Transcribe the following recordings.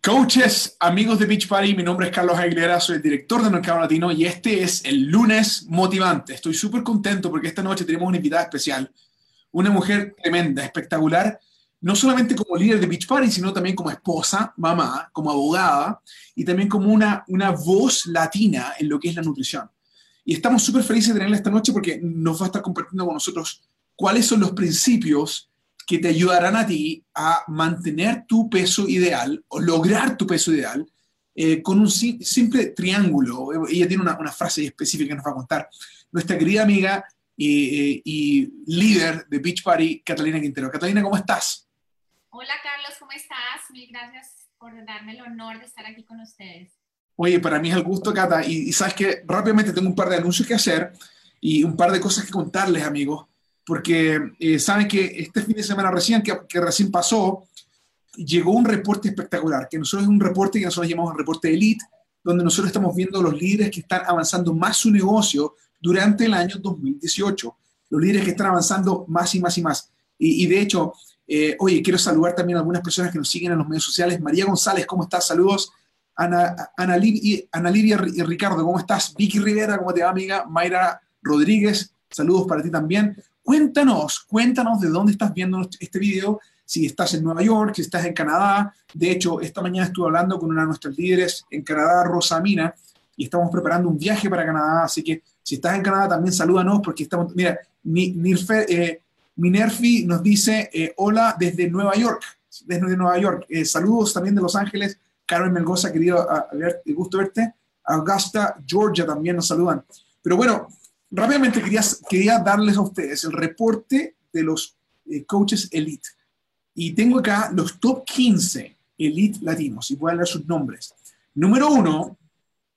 Coaches, amigos de Beach Party, mi nombre es Carlos Aguilera, soy el director de Mercado Latino y este es el lunes motivante. Estoy súper contento porque esta noche tenemos una invitada especial, una mujer tremenda, espectacular, no solamente como líder de Beach Party, sino también como esposa, mamá, como abogada y también como una, una voz latina en lo que es la nutrición. Y estamos súper felices de tenerla esta noche porque nos va a estar compartiendo con nosotros cuáles son los principios que te ayudarán a ti a mantener tu peso ideal o lograr tu peso ideal eh, con un simple triángulo. Ella tiene una, frase específica que nos va a contar. Nuestra querida amiga y, y, líder de Beach Party, Catalina Quintero. Catalina, ¿cómo estás? Hola Carlos, ¿cómo estás? Mil gracias por darme el honor de estar aquí con ustedes. Oye, para mí es el gusto, Cata. Y, y sabes que rápidamente tengo un par de anuncios que hacer y un par de cosas que contarles, amigos porque eh, saben que este fin de semana recién, que, recién pasó, llegó un reporte espectacular, que nosotros es un reporte que nosotros llamamos el reporte Elite, donde nosotros estamos viendo los líderes que están avanzando más su negocio durante el año 2018, los líderes que están avanzando más y más y más. Y, de hecho, eh, oye, quiero saludar también a algunas personas que nos siguen en los medios sociales. María González, ¿cómo estás? Saludos. Ana, Ana, Ana Lidia y Ricardo, ¿cómo estás? Vicky Rivera, ¿cómo te va, amiga? Mayra Rodríguez, saludos para ti también. Cuéntanos, cuéntanos de dónde estás viendo este video, si estás en Nueva York, si estás en Canadá. De hecho, esta mañana estuve hablando con una de nuestras líderes en Canadá, Rosa Mina, y estamos preparando un viaje para Canadá. Así que si estás en Canadá, también salúdanos porque estamos. Mira, eh, Minerfi nos dice: eh, Hola desde Nueva York. Desde Nueva York. Eh, saludos también de Los Ángeles. Carmen Melgoza, querido, a, gusto verte. Augusta, Georgia también nos saludan. Pero bueno, rápidamente quería, darles a ustedes el reporte de los eh, coaches elite. Y tengo acá los top 15 elite latinos, y voy a leer sus nombres. Número uno,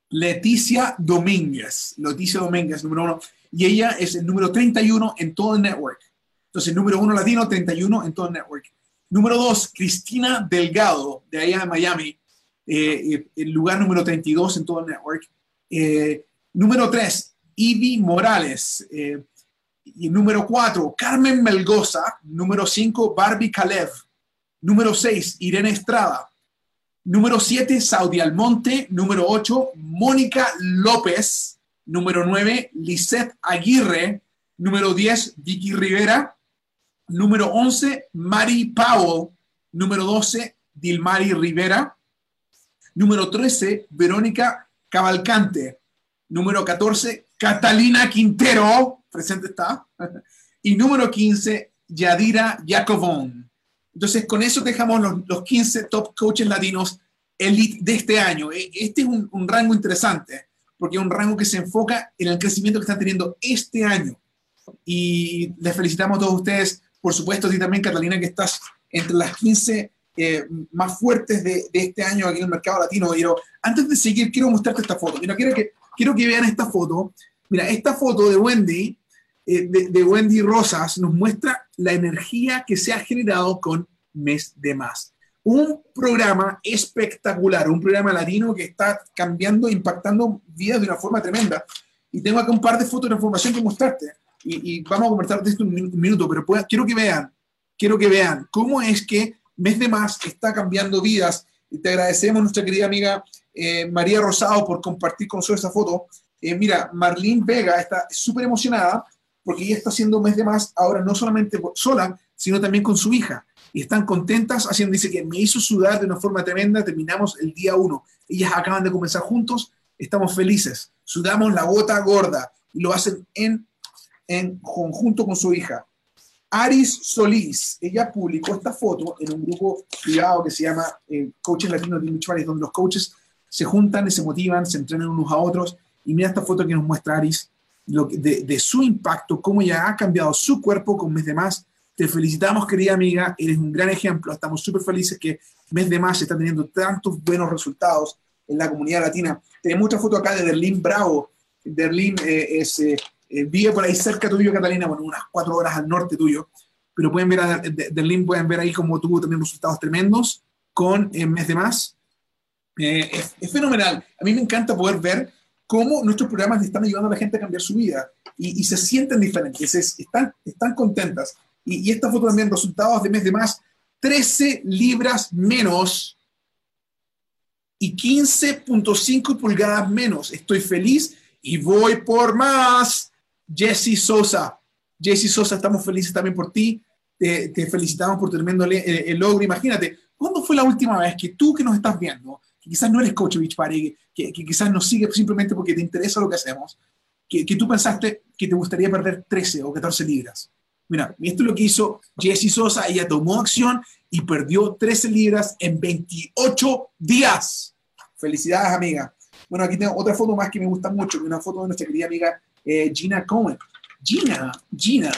Leticia Domínguez. Leticia Domínguez, número uno. Y ella es el número 31 en todo el network. Entonces, número uno latino, 31 en todo el network. Número dos, Cristina Delgado, de allá de Miami, eh, eh, el lugar número 32 en todo el network. número tres, Ivy Morales. Eh, y número cuatro, Carmen Melgoza. Número cinco, Barbie Kalev. Número seis, Irene Estrada. Número siete, Saudi Almonte. Número ocho, Mónica López. Número nueve, Lisette Aguirre. Número diez, Vicky Rivera. Número once, Mari Powell. Número doce, Dilmari Rivera. Número trece, Verónica Cavalcante. Número 14, Catalina Quintero, presente está. Y número 15, Yadira Jacobón. Entonces, con eso dejamos los, 15 top coaches latinos elite de este año. E, este es un, rango interesante, porque es un rango que se enfoca en el crecimiento que están teniendo este año. Y les felicitamos a todos ustedes, por supuesto, a ti también, Catalina, que estás entre las 15 eh, más fuertes de, de, este año aquí en el mercado latino. Pero antes de seguir, quiero mostrarte esta foto. Mira, quiero que, quiero que vean esta foto. Mira, esta foto de Wendy, eh, de, Wendy Rosas, nos muestra la energía que se ha generado con Mes de Más. Un programa espectacular, un programa latino que está cambiando, impactando vidas de una forma tremenda. Y tengo acá un par de fotos de información que mostrarte. Y, vamos a conversar de esto un minuto, pero quiero que vean, quiero que vean cómo es que Mes de Más está cambiando vidas. Y te agradecemos, nuestra querida amiga eh, María Rosado, por compartir con nosotros esa foto. Eh, mira, Marlene Vega está súper emocionada porque ella está haciendo mes de más ahora no solamente sola, sino también con su hija. Y están contentas haciendo, dice que me hizo sudar de una forma tremenda, terminamos el día uno. Ellas acaban de comenzar juntos, estamos felices, sudamos la gota gorda y lo hacen en, en conjunto con su hija. Aris Solís, ella publicó esta foto en un grupo privado que se llama eh, Coaches Latinos de donde los coaches se juntan y se motivan, se entrenan unos a otros y mira esta foto que nos muestra Aris lo, de, de, su impacto, cómo ya ha cambiado su cuerpo con Mes de Más. Te felicitamos, querida amiga, eres un gran ejemplo. Estamos súper felices que Mes de Más está teniendo tantos buenos resultados en la comunidad latina. Tenemos otra foto acá de Derlín Bravo. Derlín eh, es, eh, eh, vive por ahí cerca tuyo, Catalina, bueno, unas cuatro horas al norte tuyo. Pero pueden ver a Derlín, pueden ver ahí cómo tuvo también resultados tremendos con Mes de Más. Es, es fenomenal. A mí me encanta poder ver cómo nuestros programas están ayudando a la gente a cambiar su vida y, se sienten diferentes, están, están contentas. Y, esta foto también, resultados de mes de más, 13 libras menos y 15.5 pulgadas menos. Estoy feliz y voy por más. Jesse Sosa. Jesse Sosa, estamos felices también por ti. Te, felicitamos por tremendo el, logro. Imagínate, ¿cuándo fue la última vez que tú que nos estás viendo, que quizás no eres coach Beach Party, que, quizás nos sigues simplemente porque te interesa lo que hacemos, que, que, tú pensaste que te gustaría perder 13 o 14 libras? Mira, esto es lo que hizo Jesse Sosa. Ella tomó acción y perdió 13 libras en 28 días. Felicidades, amiga. Bueno, aquí tengo otra foto más que me gusta mucho, una foto de nuestra querida amiga eh, Gina Cohen. Gina, Gina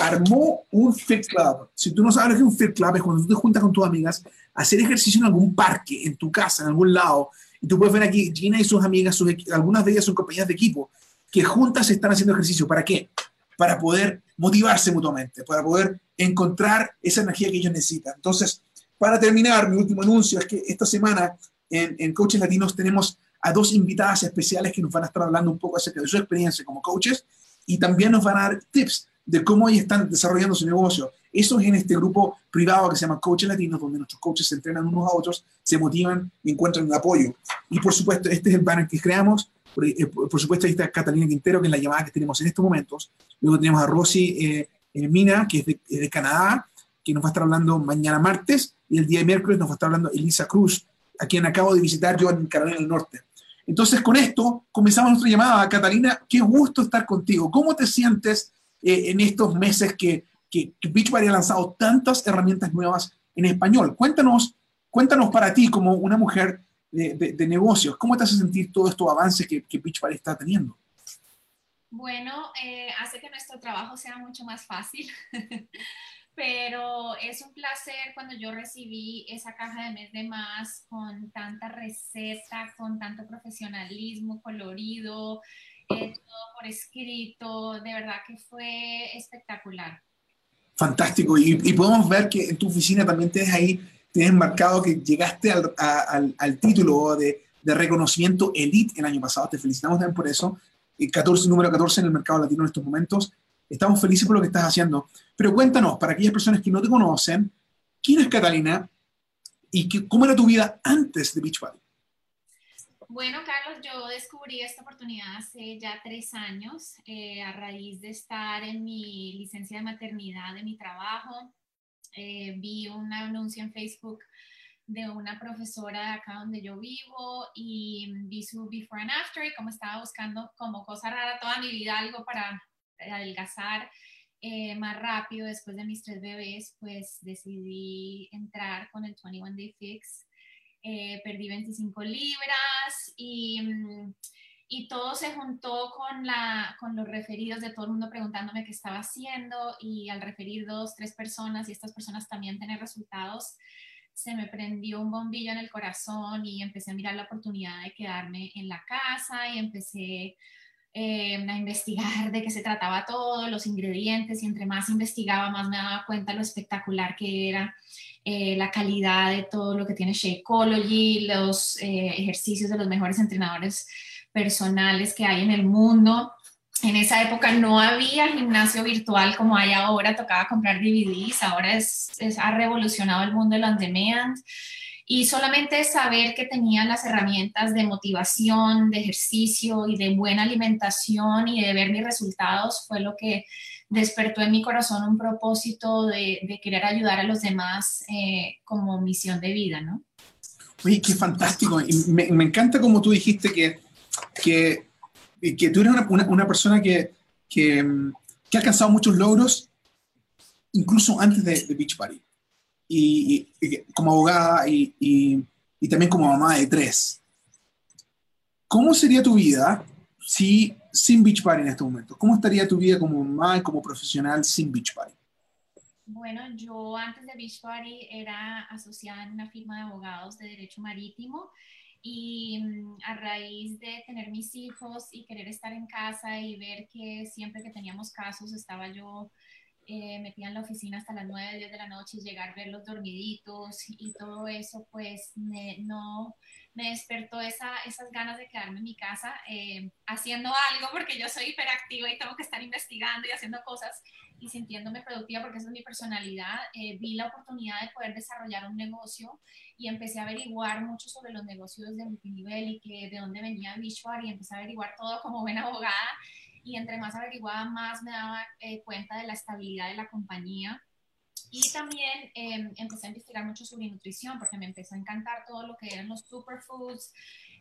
armó un Fit Club. Si tú no sabes lo que es un Fit Club, es cuando tú te juntas con tus amigas hacer ejercicio en algún parque, en tu casa, en algún lado. Y tú puedes ver aquí Gina y sus amigas, algunas de ellas son compañías de equipo, que juntas están haciendo ejercicio. ¿Para qué? Para poder motivarse mutuamente, para poder encontrar esa energía que ellos necesitan. Entonces, para terminar, mi último anuncio es que esta semana en, en Coaches Latinos tenemos a dos invitadas especiales que nos van a estar hablando un poco acerca de su experiencia como coaches y también nos van a dar tips de cómo ellos están desarrollando su negocio. Eso es en este grupo privado que se llama Coaches Latinos, donde nuestros coaches se entrenan unos a otros, se motivan y encuentran el apoyo. Y por supuesto, este es el banner que creamos. Por, eh, supuesto, ahí está Catalina Quintero, que es la llamada que tenemos en estos momentos. Luego tenemos a Rosy eh, eh, Mina, que es de, Canadá, que nos va a estar hablando mañana martes. Y el día de miércoles nos va a estar hablando Elisa Cruz, a quien acabo de visitar yo en Carolina del Norte. Entonces, con esto comenzamos nuestra llamada. Catalina, qué gusto estar contigo. ¿Cómo te sientes eh, en estos meses que, que, Beachbody ha lanzado tantas herramientas nuevas en español? Cuéntanos, cuéntanos para ti, como una mujer de, negocios, ¿cómo te hace sentir todos estos avances que, que Beachbody está teniendo? Bueno, eh, hace que nuestro trabajo sea mucho más fácil. pero es un placer cuando yo recibí esa caja de mes de más con tanta receta, con tanto profesionalismo, colorido, eh, todo por escrito, de verdad que fue espectacular. Fantástico, y, podemos ver que en tu oficina también tienes ahí, tienes marcado que llegaste al, al, título de, de, reconocimiento Elite el año pasado, te felicitamos también por eso, 14, número 14 en el mercado latino en estos momentos, Estamos felices por lo que estás haciendo. Pero cuéntanos, para aquellas personas que no te conocen, ¿quién es Catalina y cómo era tu vida antes de Beachbody? Bueno, Carlos, yo descubrí esta oportunidad hace ya tres años eh, a raíz de estar en mi licencia de maternidad de mi trabajo. Eh, vi un anuncio en Facebook de una profesora de acá donde yo vivo y vi su before and after y como estaba buscando como cosa rara toda mi vida algo para adelgazar eh, más rápido después de mis tres bebés, pues decidí entrar con el 21 Day Fix. Eh, perdí 25 libras y, mm, y, todo se juntó con, la, con los referidos de todo el mundo preguntándome qué estaba haciendo y al referir dos, tres personas y estas personas también tener resultados, se me prendió un bombillo en el corazón y empecé a mirar la oportunidad de quedarme en la casa y empecé eh, a investigar de qué se trataba todo, los ingredientes, y entre más investigaba, más me daba cuenta lo espectacular que era eh, la calidad de todo lo que tiene Shakeology, los eh, ejercicios de los mejores entrenadores personales que hay en el mundo. En esa época no había gimnasio virtual como hay ahora, tocaba comprar DVDs, ahora es, ha revolucionado el mundo del on demand y solamente saber que tenía las herramientas de motivación, de ejercicio y de buena alimentación y de ver mis resultados fue lo que despertó en mi corazón un propósito de, querer ayudar a los demás eh, como misión de vida, ¿no? Oye, qué fantástico. Y me, encanta como tú dijiste que, que, que tú eres una, una, persona que, que, que, ha alcanzado muchos logros incluso antes de, de Beach Party y, como abogada y, y, también como mamá de tres. ¿Cómo sería tu vida si sin Beach Party en este momento? ¿Cómo estaría tu vida como mamá y como profesional sin Beach Party? Bueno, yo antes de Beach Party era asociada en una firma de abogados de derecho marítimo y mm, a raíz de tener mis hijos y querer estar en casa y ver que siempre que teníamos casos estaba yo eh, metía en la oficina hasta las 9, 10 de la noche y llegar a verlos dormiditos y todo eso, pues me, no, me despertó esa, esas ganas de quedarme en mi casa eh, haciendo algo, porque yo soy hiperactiva y tengo que estar investigando y haciendo cosas y sintiéndome productiva porque esa es mi personalidad, eh, vi la oportunidad de poder desarrollar un negocio y empecé a averiguar mucho sobre los negocios de multinivel y que de dónde venía Bishwar y empecé a averiguar todo como buena abogada y entre más averiguaba, más me daba eh, cuenta de la estabilidad de la compañía. Y también em, empecé a investigar mucho sobre nutrición porque me empezó a encantar todo lo que eran los superfoods.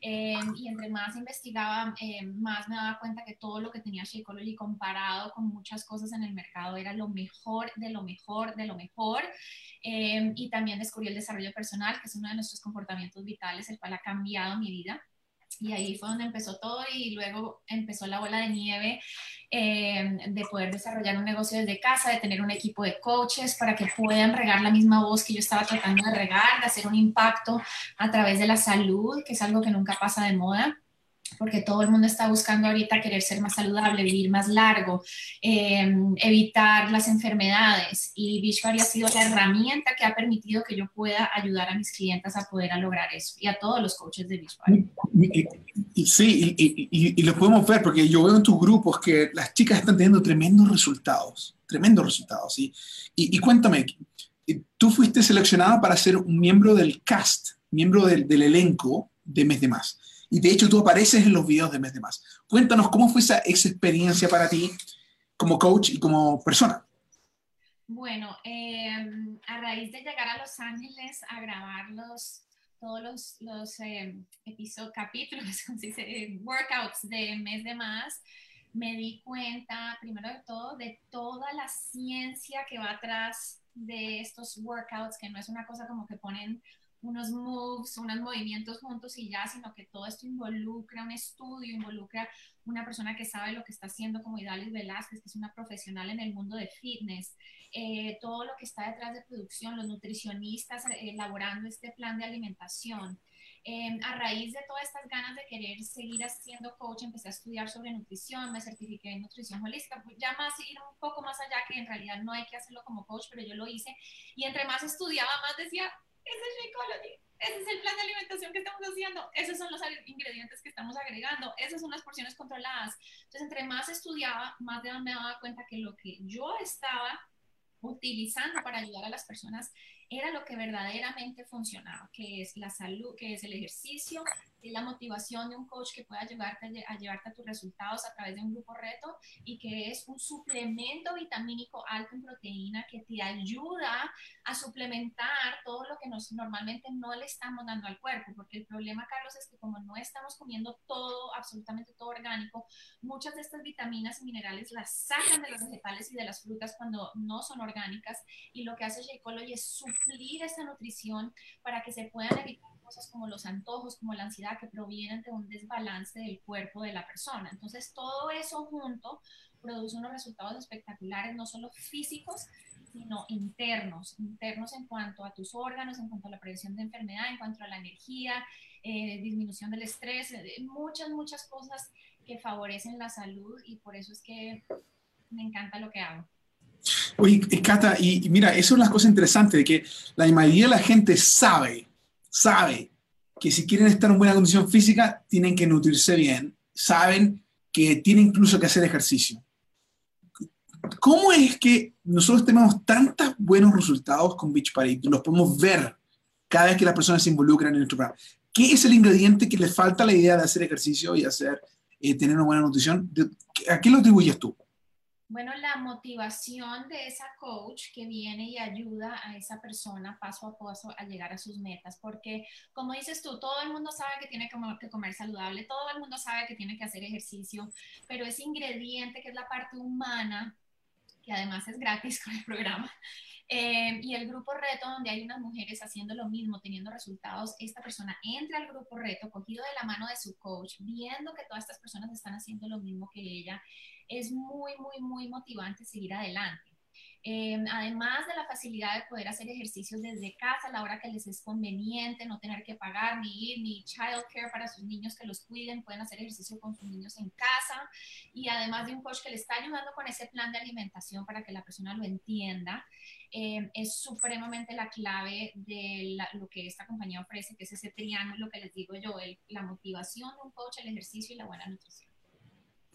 Em, y entre más investigaba, em, más me daba cuenta que todo lo que tenía Shakeology comparado con muchas cosas en el mercado era lo mejor, de lo mejor, de lo mejor. y también descubrí el desarrollo personal, que es uno de nuestros comportamientos vitales, el cual ha cambiado mi vida y ahí fue donde empezó todo y luego empezó la bola de nieve eh, de poder desarrollar un negocio desde casa, de tener un equipo de coaches para que puedan regar la misma voz que yo estaba tratando de regar, de hacer un impacto a través de la salud, que es algo que nunca pasa de moda porque todo el mundo está buscando ahorita querer ser más saludable, vivir más largo, em, evitar las enfermedades. Y Bishwari ha sido la herramienta que ha permitido que yo pueda ayudar a mis clientes a poder lograr eso y a todos los coaches de Bishwari. Y, sí, y, lo podemos ver porque yo veo en tus grupos que las chicas están teniendo tremendos resultados, tremendos resultados. Y, cuéntame, tú fuiste seleccionada para ser un miembro del cast, miembro del, del elenco de Mes de Más y de hecho tú apareces en los videos de Mes de Más. Cuéntanos cómo fue esa, experiencia para ti como coach y como persona. Bueno, em, a raíz de llegar a Los Ángeles a grabar los, todos los, los em, episodios, capítulos, workouts de Mes de Más, me di cuenta, primero de todo, de toda la ciencia que va atrás de estos workouts, que no es una cosa como que ponen unos moves, unos movimientos juntos y ya, sino que todo esto involucra un estudio, involucra una persona que sabe lo que está haciendo, como Idalis Velázquez, que es una profesional en el mundo de fitness, eh, todo lo que está detrás de producción, los nutricionistas eh, elaborando este plan de alimentación. Em, a raíz de todas estas ganas de querer seguir haciendo coach, empecé a estudiar sobre nutrición, me certifiqué en nutrición holística, ya más ir un poco más allá, que en realidad no hay que hacerlo como coach, pero yo lo hice. Y entre más estudiaba, más decía, es Shakeology, ese es el plan de alimentación que estamos haciendo, esos son los ingredientes que estamos agregando, esas son las porciones controladas. Entonces, entre más estudiaba, más me daba cuenta que lo que yo estaba utilizando para ayudar a las personas era lo que verdaderamente funcionaba, que es la salud, que es el ejercicio, es la motivación de un coach que pueda ayudarte a, llevarte a tus resultados a través de un grupo reto y que es un suplemento vitamínico alto en proteína que te ayuda a suplementar todo lo que nos normalmente no le estamos dando al cuerpo, porque el problema, Carlos, es que como no estamos comiendo todo, absolutamente todo orgánico, muchas de estas vitaminas y minerales las sacan de los vegetales y de las frutas cuando no son orgánicas y lo que hace Shakeology es suplir esa nutrición para que se puedan evitar cosas como los antojos, como la ansiedad que provienen de un desbalance del cuerpo de la persona. Entonces, todo eso junto produce unos resultados espectaculares, no solo físicos, sino internos, internos en cuanto a tus órganos, en cuanto a la prevención de enfermedad, en cuanto a la energía, eh, disminución del estrés, eh, muchas, muchas cosas que favorecen la salud y por eso es que me encanta lo que hago. Oye, Cata, y mira, eso es la cosa interesante, de que la mayoría de la gente sabe sabe que si quieren estar en buena condición física, tienen que nutrirse bien, saben que tienen incluso que hacer ejercicio. ¿Cómo es que nosotros tenemos tantos buenos resultados con Beach Party? Los podemos ver cada vez que las personas se involucran en nuestro programa. ¿Qué es el ingrediente que le falta a la idea de hacer ejercicio y hacer, eh, tener una buena nutrición? ¿A qué lo atribuyes tú? Bueno, la motivación de esa coach que viene y ayuda a esa persona paso a paso a llegar a sus metas, porque como dices tú, todo el mundo sabe que tiene que comer saludable, todo el mundo sabe que tiene que hacer ejercicio, pero ese ingrediente que es la parte humana, que además es gratis con el programa, eh, y el grupo reto, donde hay unas mujeres haciendo lo mismo, teniendo resultados, esta persona entra al grupo reto, cogido de la mano de su coach, viendo que todas estas personas están haciendo lo mismo que ella es muy, muy, muy motivante seguir adelante. Em, además de la facilidad de poder hacer ejercicios desde casa a la hora que les es conveniente, no tener que pagar ni ir ni childcare para sus niños que los cuiden, pueden hacer ejercicio con sus niños en casa y además de un coach que le está ayudando con ese plan de alimentación para que la persona lo entienda, em, es supremamente la clave de lo que esta compañía ofrece, que es ese triángulo que les digo yo, la motivación de un coach, el ejercicio y la buena nutrición.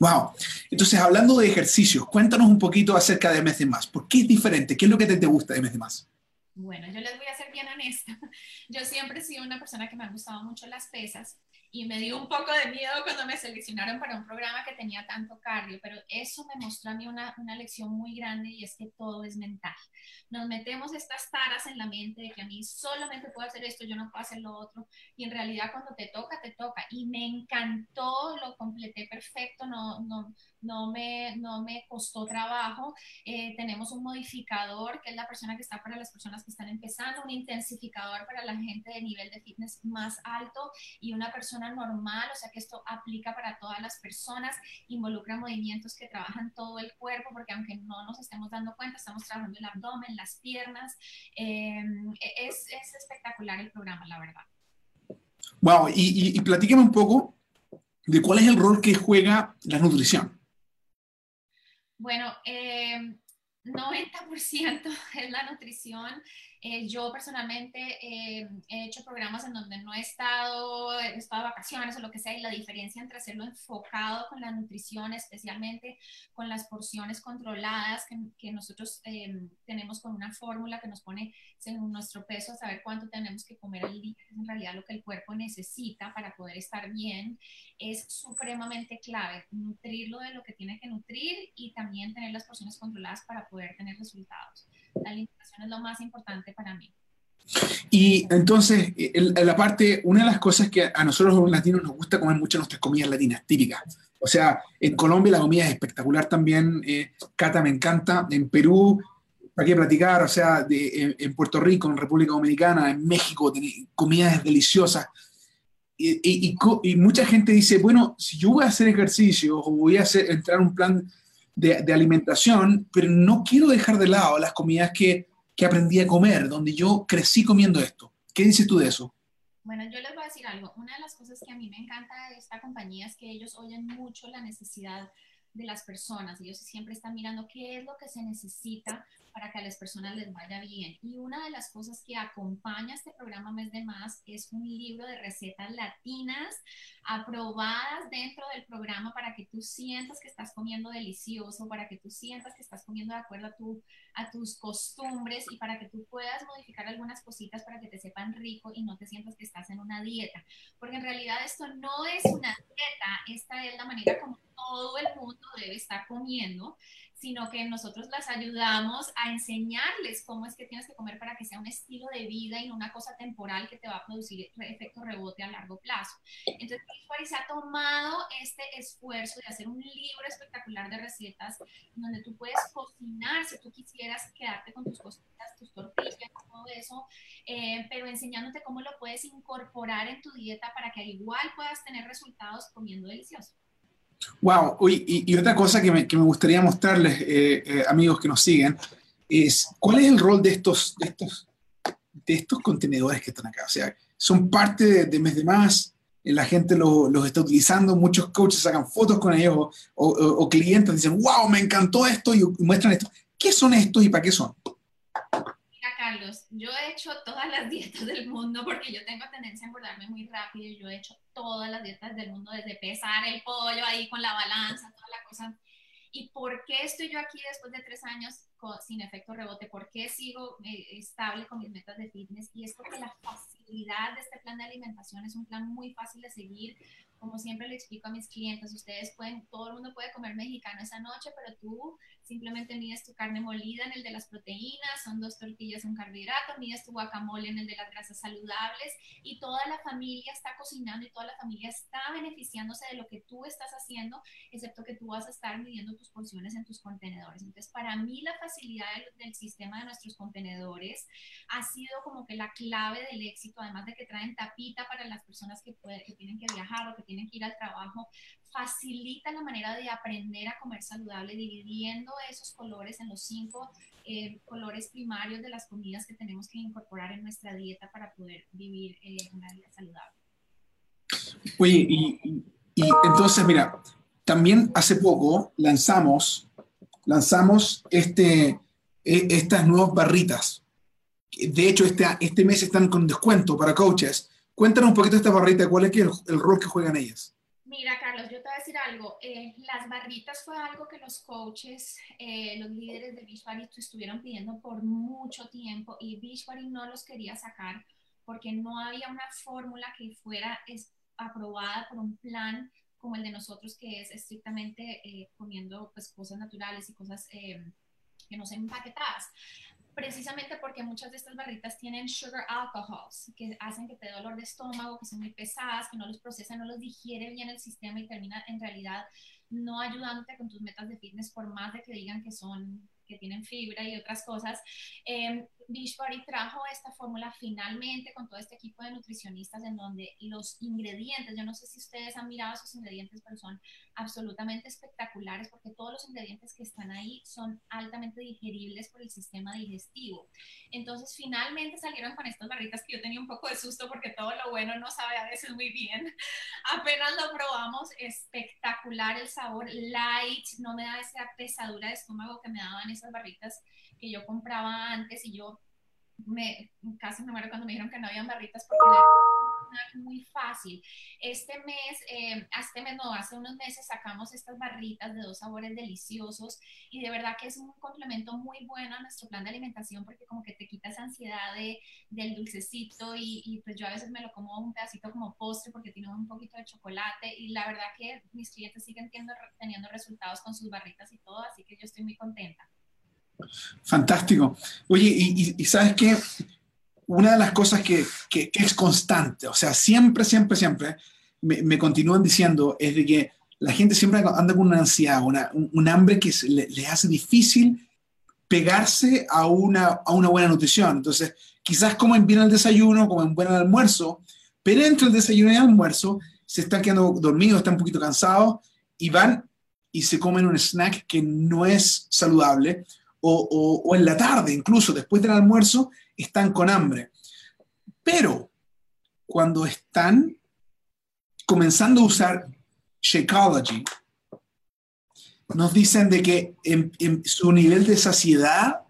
Wow. Entonces, hablando de ejercicios, cuéntanos un poquito acerca de MS Más. ¿Por qué es diferente? ¿Qué es lo que te, gusta de MS Más? Bueno, yo les voy a ser bien honesta. Yo siempre he sido una persona que me han gustado mucho las pesas y me dio un poco de miedo cuando me seleccionaron para un programa que tenía tanto cardio, pero eso me mostró a mí una, una, lección muy grande y es que todo es mental. Nos metemos estas taras en la mente de que a mí solamente puedo hacer esto, yo no puedo hacer lo otro, y en realidad cuando te toca, te toca. Y me encantó, lo completé perfecto, no, no, no me, no me costó trabajo. Eh, tenemos un modificador, que es la persona que está para las personas que están empezando, un intensificador para la gente de nivel de fitness más alto y una persona normal, o sea que esto aplica para todas las personas, involucra movimientos que trabajan todo el cuerpo, porque aunque no nos estemos dando cuenta, estamos trabajando el abdomen, las piernas. Em, e, es, es, espectacular el programa, la verdad. Wow, y, y, y un poco de cuál es el rol que juega la nutrición. Bueno, eh, 90% es la nutrición. Eh, yo personalmente eh, he hecho programas en donde no he estado, he estado de vacaciones o lo que sea, y la diferencia entre hacerlo enfocado con la nutrición, especialmente con las porciones controladas que, que nosotros eh, tenemos con una fórmula que nos pone según nuestro peso, saber cuánto tenemos que comer al día, es en realidad lo que el cuerpo necesita para poder estar bien, es supremamente clave. Nutrirlo de lo que tiene que nutrir y también tener las porciones controladas para poder tener resultados. La alimentación es lo más importante para mí. Y entonces, la parte, una de las cosas que a nosotros los latinos nos gusta comer mucho nuestras comidas latinas típicas. O sea, en Colombia la comida es espectacular también. Eh, Cata me encanta. En Perú, ¿para qué platicar? O sea, en, Puerto Rico, en República Dominicana, en México, comidas deliciosas. Y, y, mucha gente dice, bueno, si yo voy a hacer ejercicio o voy a hacer, entrar en un plan de, alimentación, pero no quiero dejar de lado las comidas que, que aprendí a comer, donde yo crecí comiendo esto. ¿Qué dices tú de eso? Bueno, yo les voy a decir algo. Una de las cosas que a mí me encanta de esta compañía es que ellos oyen mucho la necesidad de las personas. Ellos siempre están mirando qué es lo que se necesita para que a las personas les vaya bien. Y una de las cosas que acompaña este programa Mes de Más es un libro de recetas latinas aprobadas dentro del programa para que tú sientas que estás comiendo delicioso, para que tú sientas que estás comiendo de acuerdo a, tu, a tus costumbres y para que tú puedas modificar algunas cositas para que te sepan rico y no te sientas que estás en una dieta. Porque en realidad esto no es una dieta, esta es la manera como todo el mundo debe estar comiendo sino que nosotros las ayudamos a enseñarles cómo es que tienes que comer para que sea un estilo de vida y no una cosa temporal que te va a producir efecto rebote a largo plazo. Entonces, se ha tomado este esfuerzo de hacer un libro espectacular de recetas donde tú puedes cocinar si tú quisieras quedarte con tus cositas, tus tortillas, todo eso, eh, pero enseñándote cómo lo puedes incorporar en tu dieta para que igual puedas tener resultados comiendo delicioso. Wow, y, otra cosa que me, gustaría mostrarles, eh, eh, amigos que nos siguen, es cuál es el rol de estos, estos, de estos contenedores que están acá. O sea, son parte de, de Mes de Más, eh, la gente los está utilizando, muchos coaches sacan fotos con ellos o, o, clientes dicen, wow, me encantó esto y muestran esto. ¿Qué son estos y para qué son? Yo he hecho todas las dietas del mundo porque yo tengo tendencia a engordarme muy rápido y yo he hecho todas las dietas del mundo, desde pesar el pollo ahí con la balanza, toda la cosa. ¿Y por qué estoy yo aquí después de tres años sin efecto rebote? ¿Por qué sigo eh, estable con mis metas de fitness? Y es porque la facilidad de este plan de alimentación es un plan muy fácil de seguir, como siempre le explico a mis clientes, ustedes pueden, todo el mundo puede comer mexicano esa noche, pero tú simplemente mides tu carne molida en el de las proteínas, son dos tortillas, un carbohidrato, mides tu guacamole en el de las grasas saludables y toda la familia está cocinando y toda la familia está beneficiándose de lo que tú estás haciendo, excepto que tú vas a estar midiendo tus porciones en tus contenedores. Entonces, para mí la facilidad del, sistema de nuestros contenedores ha sido como que la clave del éxito, además de que traen tapita para las personas que, que tienen que viajar o que tienen que ir al trabajo, facilita la manera de aprender a comer saludable, dividiendo esos colores en los cinco eh, colores primarios de las comidas que tenemos que incorporar en nuestra dieta para poder vivir eh, una vida saludable. Oye, y, entonces, mira, también hace poco lanzamos, lanzamos este, e, estas nuevas barritas. De hecho, este, este mes están con descuento para coaches. Cuéntanos un poquito de esta barrita, cuál es el, el rol que juegan ellas. Mira, Carlos, yo te voy a decir algo. Eh, las barritas fue algo que los coaches, eh, los líderes de Beachbody estuvieron pidiendo por mucho tiempo y Beachbody no los quería sacar porque no había una fórmula que fuera aprobada por un plan como el de nosotros, que es estrictamente eh, comiendo pues, cosas naturales y cosas que no sean empaquetadas precisamente porque muchas de estas barritas tienen sugar alcohols, que hacen que te dé dolor de estómago, que son muy pesadas, que no los procesa, no los digiere bien el sistema y termina en realidad no ayudándote con tus metas de fitness por más de que digan que son que tienen fibra y otras cosas. Eh, Beachbody trajo esta fórmula finalmente con todo este equipo de nutricionistas en donde los ingredientes, yo no sé si ustedes han mirado esos ingredientes, pero son absolutamente espectaculares porque todos los ingredientes que están ahí son altamente digeribles por el sistema digestivo. Entonces, finalmente salieron con estas barritas que yo tenía un poco de susto porque todo lo bueno no sabe a veces muy bien. Apenas lo probamos, espectacular el sabor, light, no me da esa pesadura de estómago que me daban esas barritas que yo compraba antes y yo me, casi me muero cuando me dijeron que no habían barritas porque era muy fácil. Este mes, eh, este mes no, hace unos meses sacamos estas barritas de dos sabores deliciosos y de verdad que es un complemento muy bueno a nuestro plan de alimentación porque como que te quita esa ansiedad de, del dulcecito y, y, pues yo a veces me lo como un pedacito como postre porque tiene un poquito de chocolate y la verdad que mis clientes siguen teniendo, teniendo resultados con sus barritas y todo, así que yo estoy muy contenta. Fantástico. Oye, y, sabes que una de las cosas que, que, es constante, o sea, siempre, siempre, siempre, me, continúan diciendo, es de que la gente siempre anda con una ansiedad, una, un, hambre que les le hace difícil pegarse a una, a una buena nutrición. Entonces, quizás comen bien el desayuno, comen buen el almuerzo, pero entre el desayuno y el almuerzo se están quedando dormidos, están un poquito cansados y van y se comen un snack que no es saludable o, en la tarde, incluso después del almuerzo, están con hambre. Pero cuando están comenzando a usar Shakeology, nos dicen de que su nivel de saciedad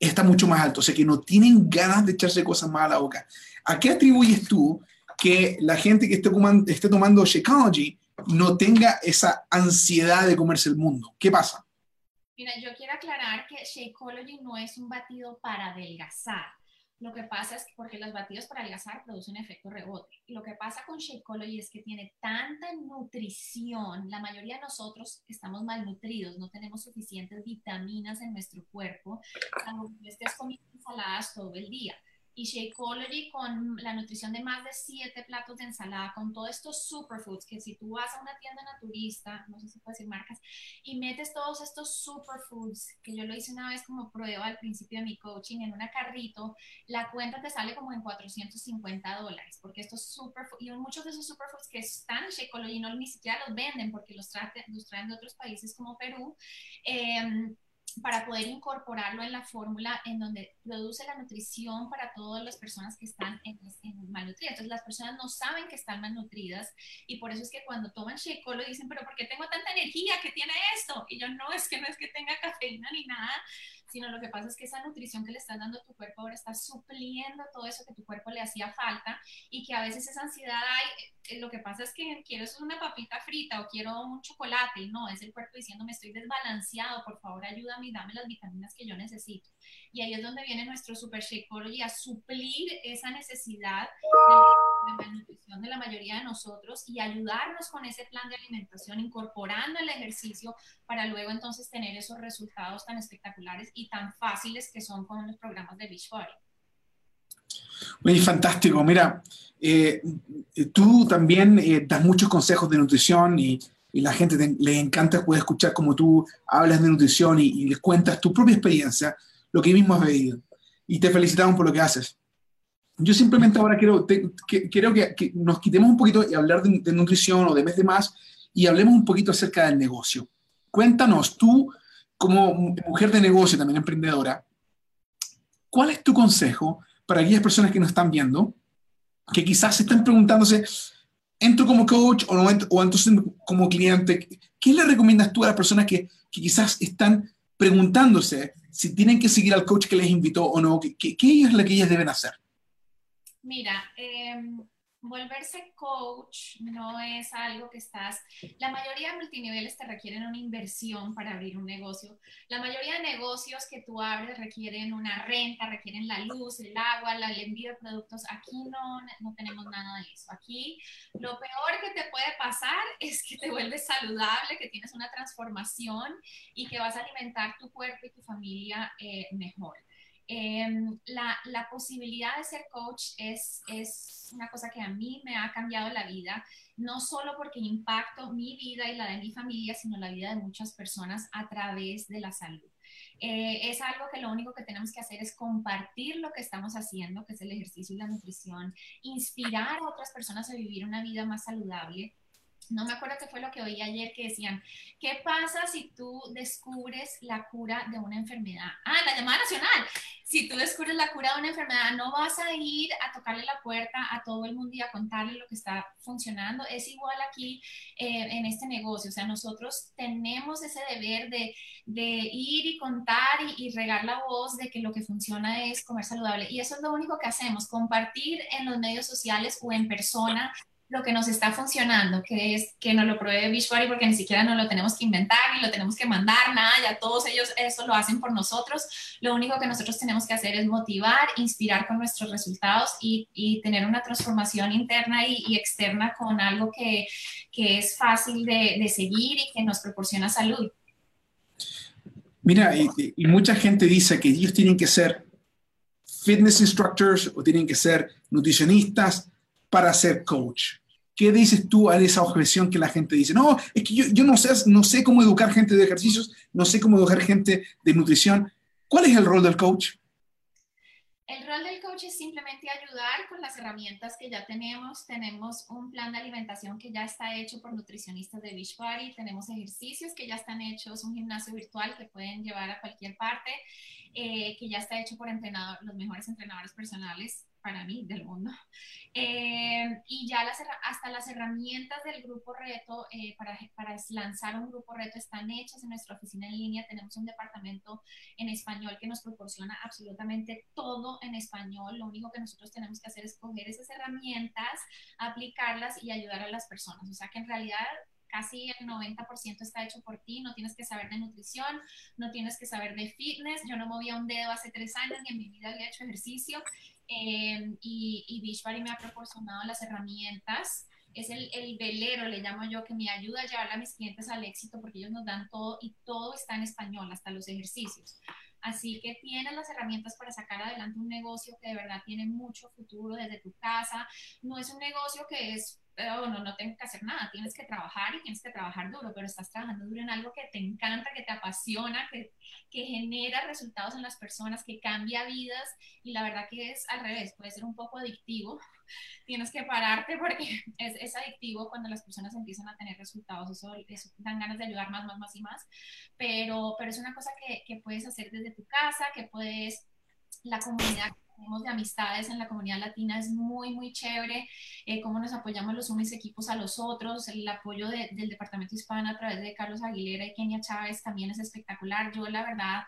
está mucho más alto, o sea que no tienen ganas de echarse cosas más a la boca. ¿A qué atribuyes tú que la gente que esté esté tomando Shakeology no tenga esa ansiedad de comerse el mundo? ¿Qué pasa? Mira, yo quiero aclarar que Shakeology no es un batido para adelgazar. Lo que pasa es que porque los batidos para adelgazar producen efecto rebote. Lo que pasa con Shakeology es que tiene tanta nutrición. La mayoría de nosotros estamos malnutridos, no tenemos suficientes vitaminas en nuestro cuerpo, salvo que estés comiendo ensaladas todo el día y Shakeology con la nutrición de más de siete platos de ensalada, con todos estos superfoods, que si tú vas a una tienda naturista, no sé si puedo decir marcas, y metes todos estos superfoods, que yo lo hice una vez como prueba al principio de mi coaching, en una carrito, la cuenta te sale como en 450 dólares, porque estos superfoods, y muchos de esos superfoods que están en Shakeology no ni siquiera los venden porque los, los traen de otros países como Perú. Eh, para poder incorporarlo en la fórmula en donde produce la nutrición para todas las personas que están en, malnutridas. Entonces las personas no saben que están malnutridas y por eso es que cuando toman Shakeolo dicen, pero ¿por qué tengo tanta energía que tiene esto? Y yo no, es que no es que tenga cafeína ni nada, sino lo que pasa es que esa nutrición que le estás dando a tu cuerpo ahora está supliendo todo eso que tu cuerpo le hacía falta y que a veces esa ansiedad hay, eh, lo que pasa es que quiero una papita frita o quiero un chocolate y no, es el cuerpo diciendo me estoy desbalanceado, por favor ayúdame y dame las vitaminas que yo necesito. Y ahí es donde viene nuestro Super Shakeology a suplir esa necesidad de, nutrición de la mayoría de nosotros y ayudarnos con ese plan de alimentación, incorporando el ejercicio para luego entonces tener esos resultados tan espectaculares y tan fáciles que son con los programas de Beachbody. Muy fantástico. Mira, eh, tú también eh, das muchos consejos de nutrición y y la gente le encanta poder escuchar como tú hablas de nutrición y, les cuentas tu propia experiencia, lo que mismo has vivido. Y te felicitamos por lo que haces. Yo simplemente ahora quiero, que, nos quitemos un poquito y hablar de, nutrición o de mes de más y hablemos un poquito acerca del negocio. Cuéntanos, tú como mujer de negocio, también emprendedora, ¿cuál es tu consejo para aquellas personas que nos están viendo, que quizás están preguntándose, entro como coach o, no entro, como cliente, ¿qué le recomiendas tú a las personas que, quizás están preguntándose si tienen que seguir al coach que les invitó o no? ¿Qué, qué es lo que ellas deben hacer? Mira, eh, volverse coach no es algo que estás, la mayoría de multiniveles te requieren una inversión para abrir un negocio. La mayoría de negocios que tú abres requieren una renta, requieren la luz, el agua, el envío de productos. Aquí no, no tenemos nada de eso. Aquí lo peor que te puede pasar es que te vuelves saludable, que tienes una transformación y que vas a alimentar tu cuerpo y tu familia eh, mejor. Em, la, la, posibilidad de ser coach es, es una cosa que a mí me ha cambiado la vida, no solo porque impacto mi vida y la de mi familia, sino la vida de muchas personas a través de la salud. Eh, es algo que lo único que tenemos que hacer es compartir lo que estamos haciendo, que es el ejercicio y la nutrición, inspirar a otras personas a vivir una vida más saludable no me acuerdo qué fue lo que oí ayer que decían, ¿qué pasa si tú descubres la cura de una enfermedad? Ah, la llamada nacional. Si tú descubres la cura de una enfermedad, no vas a ir a tocarle la puerta a todo el mundo y a contarle lo que está funcionando. Es igual aquí eh, en este negocio. O sea, nosotros tenemos ese deber de, ir y contar y regar la voz de que lo que funciona es comer saludable. Y eso es lo único que hacemos, compartir en los medios sociales o en persona lo que nos está funcionando, que es que nos lo pruebe Beachbody porque ni siquiera nos lo tenemos que inventar ni lo tenemos que mandar, nada, ya todos ellos eso lo hacen por nosotros. Lo único que nosotros tenemos que hacer es motivar, inspirar con nuestros resultados y, tener una transformación interna y, externa con algo que, que es fácil de, seguir y que nos proporciona salud. Mira, y mucha gente dice que ellos tienen que ser fitness instructors o tienen que ser nutricionistas para ser coach. ¿Qué dices tú a esa objeción que la gente dice? No, es que yo, yo no, sé, no sé cómo educar gente de ejercicios, no sé cómo educar gente de nutrición. ¿Cuál es el rol del coach? El rol del coach es simplemente ayudar con las herramientas que ya tenemos. Tenemos un plan de alimentación que ya está hecho por nutricionistas de Beachbody, tenemos ejercicios que ya están hechos, un gimnasio virtual que pueden llevar a cualquier parte, eh, que ya está hecho por entrenador, los mejores entrenadores personales para mí del mundo. Eh, y ya las, hasta las herramientas del grupo reto eh, para, para lanzar un grupo reto están hechas en nuestra oficina en línea. Tenemos un departamento en español que nos proporciona absolutamente todo en español. Lo único que nosotros tenemos que hacer es coger esas herramientas, aplicarlas y ayudar a las personas. O sea que en realidad casi el 90% está hecho por ti, no tienes que saber de nutrición, no tienes que saber de fitness, yo no movía un dedo hace tres años ni en mi vida había hecho ejercicio eh, y, y me ha proporcionado las herramientas es el, el, velero, le llamo yo, que me ayuda a llevar a mis clientes al éxito porque ellos nos dan todo y todo está en español, hasta los ejercicios. Así que tienes las herramientas para sacar adelante un negocio que de verdad tiene mucho futuro desde tu casa. No es un negocio que es oh, no, no tengo que hacer nada, tienes que trabajar y tienes que trabajar duro, pero estás trabajando duro en algo que te encanta, que te apasiona, que, que genera resultados en las personas, que cambia vidas y la verdad que es al revés, puede ser un poco adictivo. Tienes que pararte porque es, es adictivo cuando las personas empiezan a tener resultados, eso, eso, dan ganas de ayudar más, más, más y más, pero, pero es una cosa que, que puedes hacer desde tu casa, que puedes, la comunidad tenemos de amistades en la comunidad latina es muy, muy chévere, eh, cómo nos apoyamos los unos equipos a los otros, el apoyo del Departamento Hispano a través de Carlos Aguilera y Kenia Chávez también es espectacular. Yo la verdad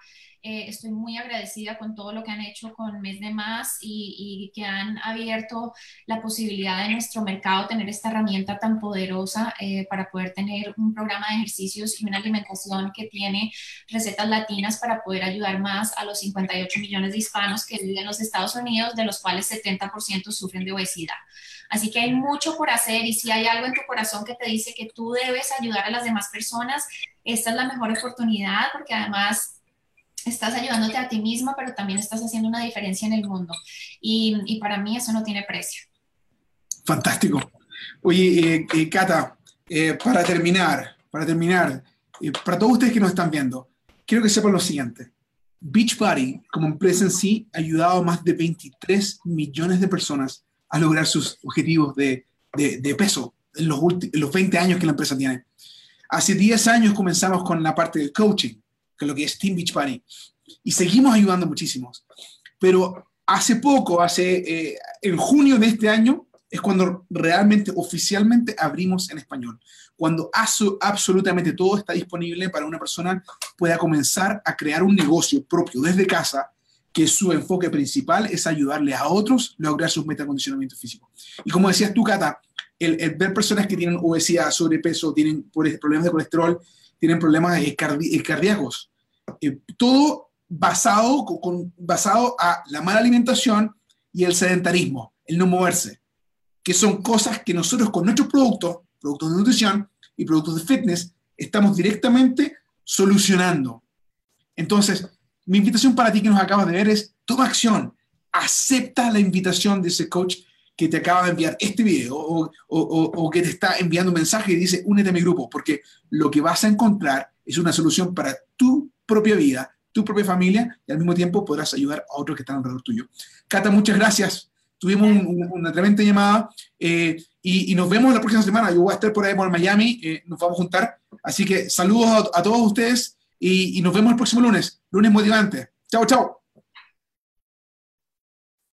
eh, estoy muy agradecida con todo lo que han hecho con Mes de Más y, que han abierto la posibilidad de nuestro mercado tener esta herramienta tan poderosa eh, para poder tener un programa de ejercicios y una alimentación que tiene recetas latinas para poder ayudar más a los 58 millones de hispanos que viven en los Estados Unidos, de los cuales 70% sufren de obesidad. Así que hay mucho por hacer y si hay algo en tu corazón que te dice que tú debes ayudar a las demás personas, esta es la mejor oportunidad porque además estás ayudándote a ti misma, pero también estás haciendo una diferencia en el mundo. Y, y para mí eso no tiene precio. Fantástico. Oye, eh, eh Cata, eh, para terminar, para terminar, eh, para todos ustedes que nos están viendo, quiero que sepan lo siguiente. Beachbody, como empresa en sí, ha ayudado a más de 23 millones de personas a lograr sus objetivos de, peso en los, en los 20 años que la empresa tiene. Hace 10 años comenzamos con la parte del coaching, que es lo que es Team Beachbody, y seguimos ayudando muchísimos. Pero hace poco, hace eh, en junio de este año, es cuando realmente oficialmente abrimos en español. Cuando absolutamente todo está disponible para una persona pueda comenzar a crear un negocio propio desde casa, que su enfoque principal es ayudarle a otros a lograr sus metas de condicionamiento físico. Y como decías tú, Cata, el, ver personas que tienen obesidad, sobrepeso, tienen problemas de colesterol, tienen problemas eh, cardíacos, eh, todo basado, con, basado a la mala alimentación y el sedentarismo, el no moverse, que son cosas que nosotros con nuestros productos, productos de nutrición y productos de fitness, estamos directamente solucionando. Entonces, mi invitación para ti que nos acabas de ver es, toma acción, acepta la invitación de ese coach que te acaba de enviar este video o, o, que te está enviando un mensaje y dice, únete a mi grupo, porque lo que vas a encontrar es una solución para tu propia vida, tu propia familia y al mismo tiempo podrás ayudar a otros que están alrededor tuyo. Cata, muchas gracias. Tuvimos una tremenda llamada eh, y, nos vemos la próxima semana. Yo voy a estar por ahí por Miami, eh, nos vamos a juntar. Así que saludos a, todos ustedes y, y nos vemos el próximo lunes, lunes motivante. Chao, chao.